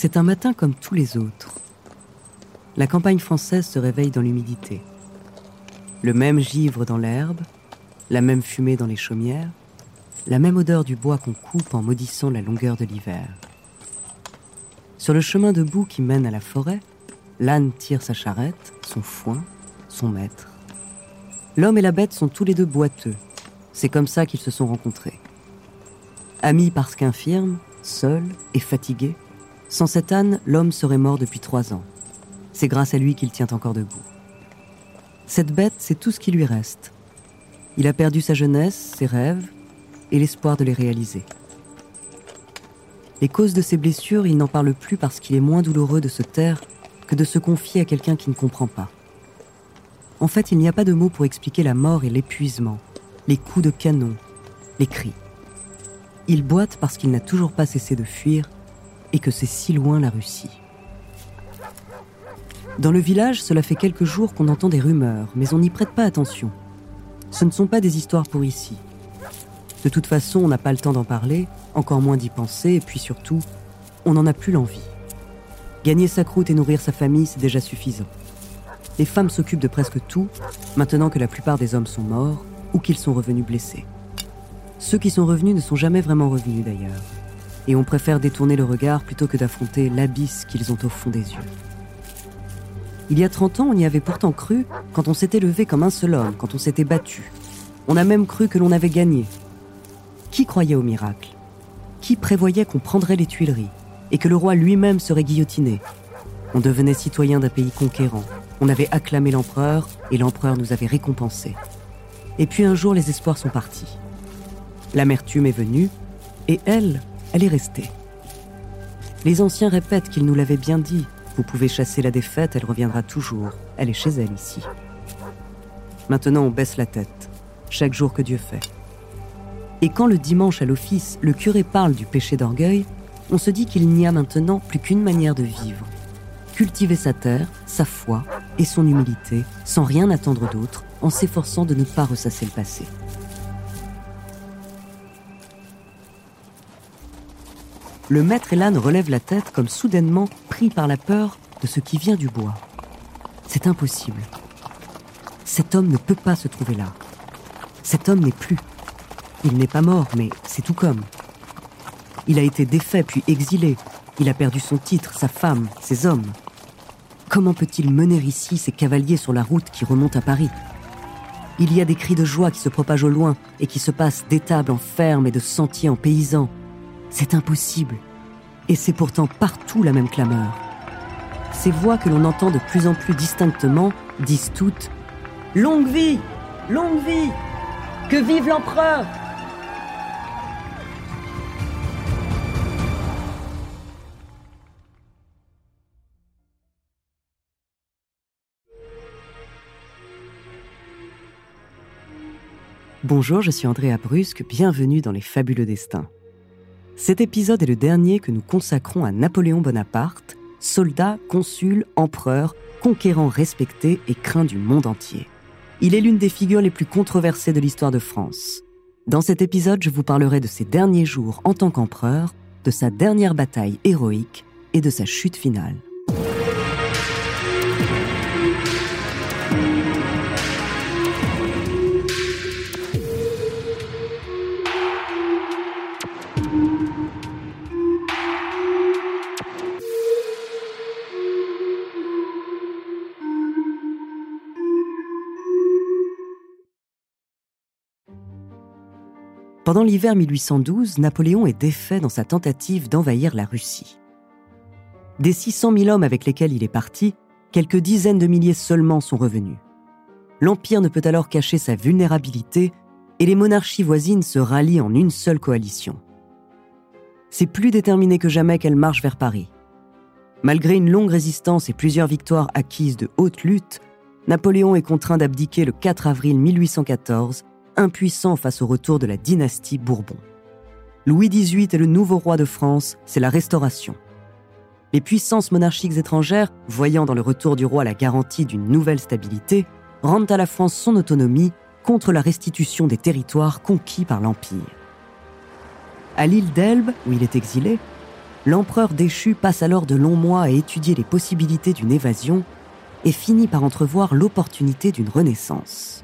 C'est un matin comme tous les autres. La campagne française se réveille dans l'humidité. Le même givre dans l'herbe, la même fumée dans les chaumières, la même odeur du bois qu'on coupe en maudissant la longueur de l'hiver. Sur le chemin de boue qui mène à la forêt, l'âne tire sa charrette, son foin, son maître. L'homme et la bête sont tous les deux boiteux. C'est comme ça qu'ils se sont rencontrés. Amis parce qu'infirmes, seuls et fatigués, sans cet âne, l'homme serait mort depuis trois ans. C'est grâce à lui qu'il tient encore debout. Cette bête, c'est tout ce qui lui reste. Il a perdu sa jeunesse, ses rêves et l'espoir de les réaliser. Les causes de ses blessures, il n'en parle plus parce qu'il est moins douloureux de se taire que de se confier à quelqu'un qui ne comprend pas. En fait, il n'y a pas de mots pour expliquer la mort et l'épuisement, les coups de canon, les cris. Il boite parce qu'il n'a toujours pas cessé de fuir et que c'est si loin la Russie. Dans le village, cela fait quelques jours qu'on entend des rumeurs, mais on n'y prête pas attention. Ce ne sont pas des histoires pour ici. De toute façon, on n'a pas le temps d'en parler, encore moins d'y penser, et puis surtout, on n'en a plus l'envie. Gagner sa croûte et nourrir sa famille, c'est déjà suffisant. Les femmes s'occupent de presque tout, maintenant que la plupart des hommes sont morts ou qu'ils sont revenus blessés. Ceux qui sont revenus ne sont jamais vraiment revenus d'ailleurs et on préfère détourner le regard plutôt que d'affronter l'abysse qu'ils ont au fond des yeux. Il y a 30 ans, on y avait pourtant cru quand on s'était levé comme un seul homme, quand on s'était battu. On a même cru que l'on avait gagné. Qui croyait au miracle? Qui prévoyait qu'on prendrait les Tuileries et que le roi lui-même serait guillotiné? On devenait citoyen d'un pays conquérant. On avait acclamé l'empereur et l'empereur nous avait récompensés. Et puis un jour, les espoirs sont partis. L'amertume est venue et elle, elle est restée. Les anciens répètent qu'ils nous l'avaient bien dit. Vous pouvez chasser la défaite, elle reviendra toujours. Elle est chez elle ici. Maintenant, on baisse la tête, chaque jour que Dieu fait. Et quand le dimanche à l'office, le curé parle du péché d'orgueil, on se dit qu'il n'y a maintenant plus qu'une manière de vivre. Cultiver sa terre, sa foi et son humilité, sans rien attendre d'autre, en s'efforçant de ne pas ressasser le passé. Le maître et l'âne relèvent la tête comme soudainement pris par la peur de ce qui vient du bois. C'est impossible. Cet homme ne peut pas se trouver là. Cet homme n'est plus. Il n'est pas mort, mais c'est tout comme. Il a été défait puis exilé. Il a perdu son titre, sa femme, ses hommes. Comment peut-il mener ici ces cavaliers sur la route qui remonte à Paris? Il y a des cris de joie qui se propagent au loin et qui se passent d'étables en fermes et de sentiers en paysans, c'est impossible. Et c'est pourtant partout la même clameur. Ces voix que l'on entend de plus en plus distinctement disent toutes ⁇ Longue vie Longue vie Que vive l'empereur !⁇ Bonjour, je suis Andrea Brusque, bienvenue dans les fabuleux destins. Cet épisode est le dernier que nous consacrons à Napoléon Bonaparte, soldat, consul, empereur, conquérant respecté et craint du monde entier. Il est l'une des figures les plus controversées de l'histoire de France. Dans cet épisode, je vous parlerai de ses derniers jours en tant qu'empereur, de sa dernière bataille héroïque et de sa chute finale. Pendant l'hiver 1812, Napoléon est défait dans sa tentative d'envahir la Russie. Des 600 000 hommes avec lesquels il est parti, quelques dizaines de milliers seulement sont revenus. L'Empire ne peut alors cacher sa vulnérabilité et les monarchies voisines se rallient en une seule coalition. C'est plus déterminé que jamais qu'elle marche vers Paris. Malgré une longue résistance et plusieurs victoires acquises de haute lutte, Napoléon est contraint d'abdiquer le 4 avril 1814, impuissant face au retour de la dynastie Bourbon. Louis XVIII est le nouveau roi de France, c'est la Restauration. Les puissances monarchiques étrangères, voyant dans le retour du roi la garantie d'une nouvelle stabilité, rendent à la France son autonomie contre la restitution des territoires conquis par l'Empire. À l'île d'Elbe, où il est exilé, l'empereur déchu passe alors de longs mois à étudier les possibilités d'une évasion et finit par entrevoir l'opportunité d'une renaissance.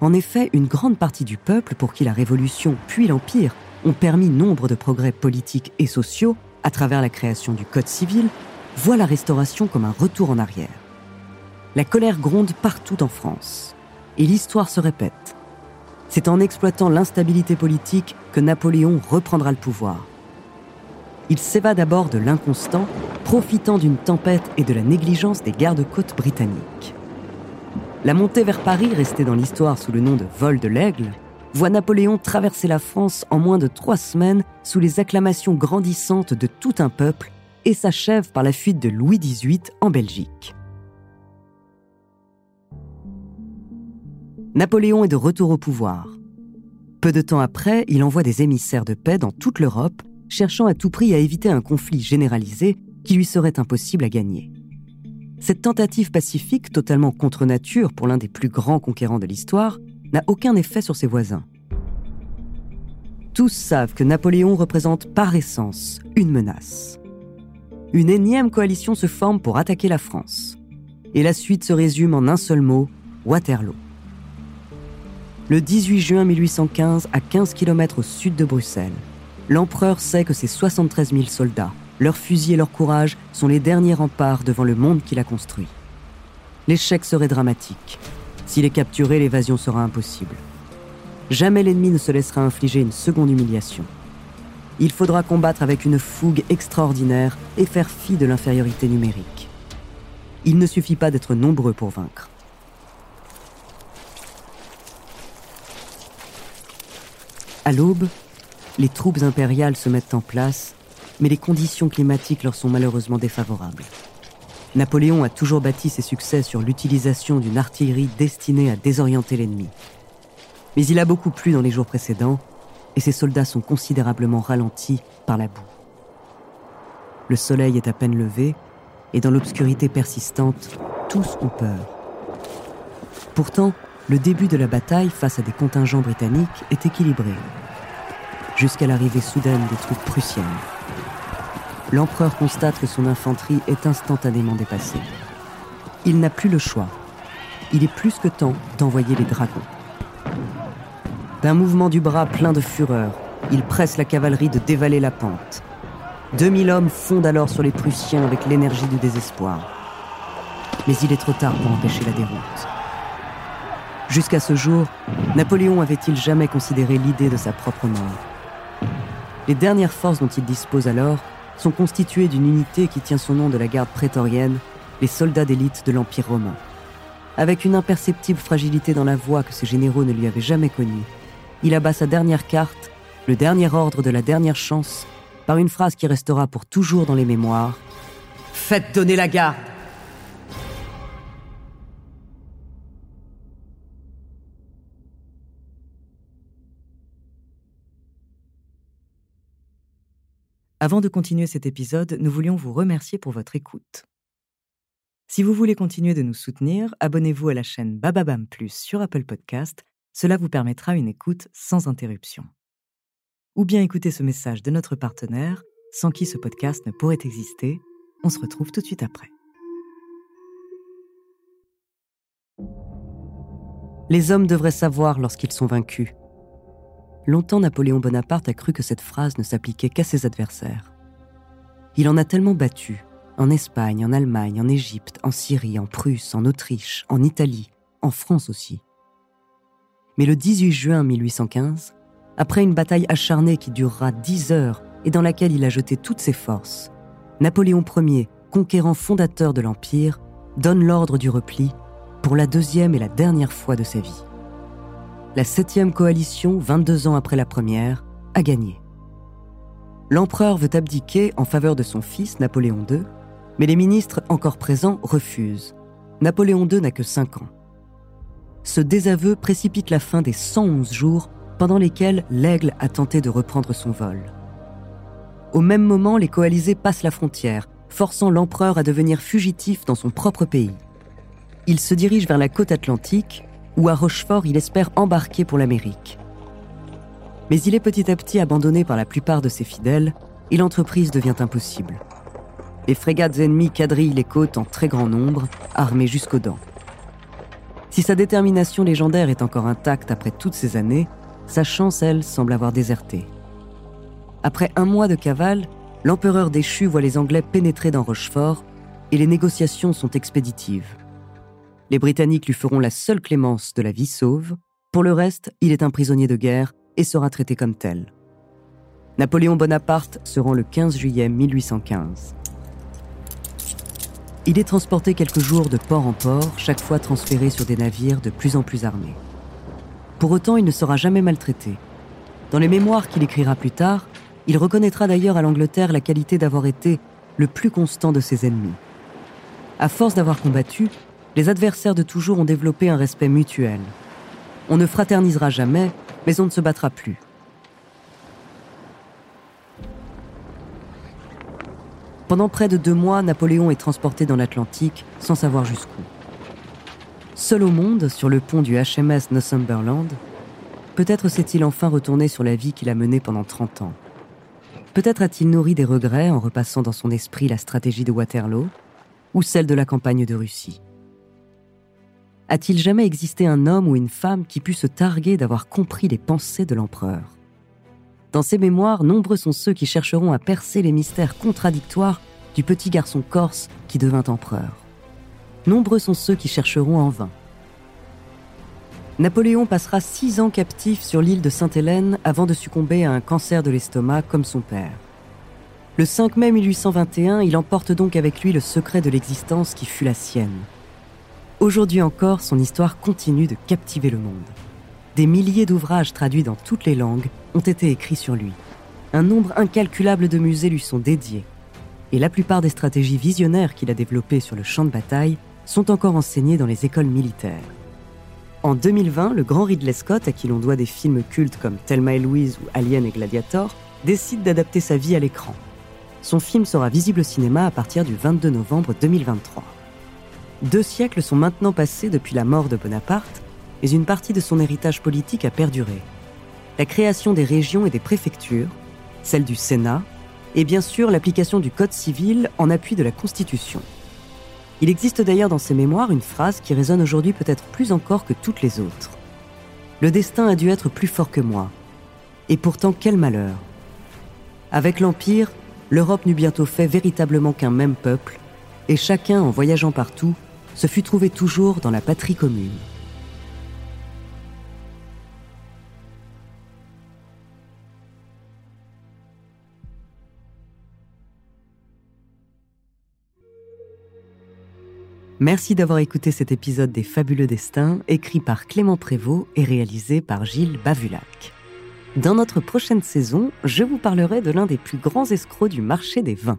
En effet, une grande partie du peuple pour qui la Révolution puis l'Empire ont permis nombre de progrès politiques et sociaux à travers la création du Code civil, voit la Restauration comme un retour en arrière. La colère gronde partout en France. Et l'histoire se répète. C'est en exploitant l'instabilité politique que Napoléon reprendra le pouvoir. Il s'évade d'abord de l'inconstant, profitant d'une tempête et de la négligence des gardes-côtes britanniques. La montée vers Paris, restée dans l'histoire sous le nom de vol de l'aigle, voit Napoléon traverser la France en moins de trois semaines sous les acclamations grandissantes de tout un peuple et s'achève par la fuite de Louis XVIII en Belgique. Napoléon est de retour au pouvoir. Peu de temps après, il envoie des émissaires de paix dans toute l'Europe, cherchant à tout prix à éviter un conflit généralisé qui lui serait impossible à gagner. Cette tentative pacifique, totalement contre nature pour l'un des plus grands conquérants de l'histoire, n'a aucun effet sur ses voisins. Tous savent que Napoléon représente par essence une menace. Une énième coalition se forme pour attaquer la France. Et la suite se résume en un seul mot, Waterloo. Le 18 juin 1815, à 15 km au sud de Bruxelles, l'empereur sait que ses 73 000 soldats, leurs fusils et leur courage sont les derniers remparts devant le monde qu'il a construit. L'échec serait dramatique. S'il est capturé, l'évasion sera impossible. Jamais l'ennemi ne se laissera infliger une seconde humiliation. Il faudra combattre avec une fougue extraordinaire et faire fi de l'infériorité numérique. Il ne suffit pas d'être nombreux pour vaincre. À l'aube, les troupes impériales se mettent en place, mais les conditions climatiques leur sont malheureusement défavorables. Napoléon a toujours bâti ses succès sur l'utilisation d'une artillerie destinée à désorienter l'ennemi. Mais il a beaucoup plu dans les jours précédents, et ses soldats sont considérablement ralentis par la boue. Le soleil est à peine levé, et dans l'obscurité persistante, tous ont peur. Pourtant, le début de la bataille face à des contingents britanniques est équilibré, jusqu'à l'arrivée soudaine des troupes prussiennes. L'empereur constate que son infanterie est instantanément dépassée. Il n'a plus le choix. Il est plus que temps d'envoyer les dragons. D'un mouvement du bras plein de fureur, il presse la cavalerie de dévaler la pente. 2000 hommes fondent alors sur les Prussiens avec l'énergie du désespoir. Mais il est trop tard pour empêcher la déroute. Jusqu'à ce jour, Napoléon avait-il jamais considéré l'idée de sa propre mort? Les dernières forces dont il dispose alors sont constituées d'une unité qui tient son nom de la garde prétorienne, les soldats d'élite de l'Empire romain. Avec une imperceptible fragilité dans la voix que ses généraux ne lui avaient jamais connue, il abat sa dernière carte, le dernier ordre de la dernière chance, par une phrase qui restera pour toujours dans les mémoires. Faites donner la garde Avant de continuer cet épisode, nous voulions vous remercier pour votre écoute. Si vous voulez continuer de nous soutenir, abonnez-vous à la chaîne Bababam Plus sur Apple Podcast, cela vous permettra une écoute sans interruption. Ou bien écoutez ce message de notre partenaire, sans qui ce podcast ne pourrait exister. On se retrouve tout de suite après. Les hommes devraient savoir lorsqu'ils sont vaincus Longtemps, Napoléon Bonaparte a cru que cette phrase ne s'appliquait qu'à ses adversaires. Il en a tellement battu, en Espagne, en Allemagne, en Égypte, en Syrie, en Prusse, en Autriche, en Italie, en France aussi. Mais le 18 juin 1815, Après une bataille acharnée qui durera dix heures et dans laquelle il a jeté toutes ses forces, Napoléon Ier, conquérant fondateur de l'Empire, donne l'ordre du repli pour la deuxième et la dernière fois de sa vie. La septième coalition, 22 ans après la première, a gagné. L'empereur veut abdiquer en faveur de son fils Napoléon II, mais les ministres encore présents refusent. Napoléon II n'a que 5 ans. Ce désaveu précipite la fin des 111 jours pendant lesquels l'aigle a tenté de reprendre son vol. Au même moment, les coalisés passent la frontière, forçant l'empereur à devenir fugitif dans son propre pays. Il se dirige vers la côte atlantique, où à Rochefort il espère embarquer pour l'Amérique. Mais il est petit à petit abandonné par la plupart de ses fidèles et l'entreprise devient impossible. Les frégates ennemies quadrillent les côtes en très grand nombre, armées jusqu'aux dents. Si sa détermination légendaire est encore intacte après toutes ces années, sa chance, elle, semble avoir déserté. Après un mois de cavale, l'empereur déchu voit les Anglais pénétrer dans Rochefort et les négociations sont expéditives. Les Britanniques lui feront la seule clémence de la vie sauve. Pour le reste, il est un prisonnier de guerre et sera traité comme tel. Napoléon Bonaparte se rend le 15 juillet 1815. Il est transporté quelques jours de port en port, chaque fois transféré sur des navires de plus en plus armés. Pour autant, il ne sera jamais maltraité. Dans les mémoires qu'il écrira plus tard, il reconnaîtra d'ailleurs à l'Angleterre la qualité d'avoir été le plus constant de ses ennemis. À force d'avoir combattu, les adversaires de toujours ont développé un respect mutuel. On ne fraternisera jamais, mais on ne se battra plus. Pendant près de deux mois, Napoléon est transporté dans l'Atlantique sans savoir jusqu'où. Seul au monde, sur le pont du HMS Northumberland, peut-être s'est-il enfin retourné sur la vie qu'il a menée pendant 30 ans. Peut-être a-t-il nourri des regrets en repassant dans son esprit la stratégie de Waterloo ou celle de la campagne de Russie. A-t-il jamais existé un homme ou une femme qui pût se targuer d'avoir compris les pensées de l'empereur? Dans ses mémoires, nombreux sont ceux qui chercheront à percer les mystères contradictoires du petit garçon corse qui devint empereur. Nombreux sont ceux qui chercheront en vain. Napoléon passera six ans captif sur l'île de Sainte-Hélène avant de succomber à un cancer de l'estomac comme son père. Le 5 mai 1821, il emporte donc avec lui le secret de l'existence qui fut la sienne. Aujourd'hui encore, son histoire continue de captiver le monde. Des milliers d'ouvrages traduits dans toutes les langues ont été écrits sur lui. Un nombre incalculable de musées lui sont dédiés. Et la plupart des stratégies visionnaires qu'il a développées sur le champ de bataille sont encore enseignées dans les écoles militaires. En 2020, le grand Ridley Scott, à qui l'on doit des films cultes comme Thelma et Louise ou Alien et Gladiator, décide d'adapter sa vie à l'écran. Son film sera visible au cinéma à partir du 22 novembre 2023. Deux siècles sont maintenant passés depuis la mort de Bonaparte, mais une partie de son héritage politique a perduré. La création des régions et des préfectures, celle du Sénat, et bien sûr l'application du Code civil en appui de la Constitution. Il existe d'ailleurs dans ses mémoires une phrase qui résonne aujourd'hui peut-être plus encore que toutes les autres. Le destin a dû être plus fort que moi. Et pourtant, quel malheur. Avec l'Empire, l'Europe n'eut bientôt fait véritablement qu'un même peuple, et chacun, en voyageant partout, se fut trouvé toujours dans la patrie commune. Merci d'avoir écouté cet épisode des Fabuleux Destins, écrit par Clément Prévost et réalisé par Gilles Bavulac. Dans notre prochaine saison, je vous parlerai de l'un des plus grands escrocs du marché des vins.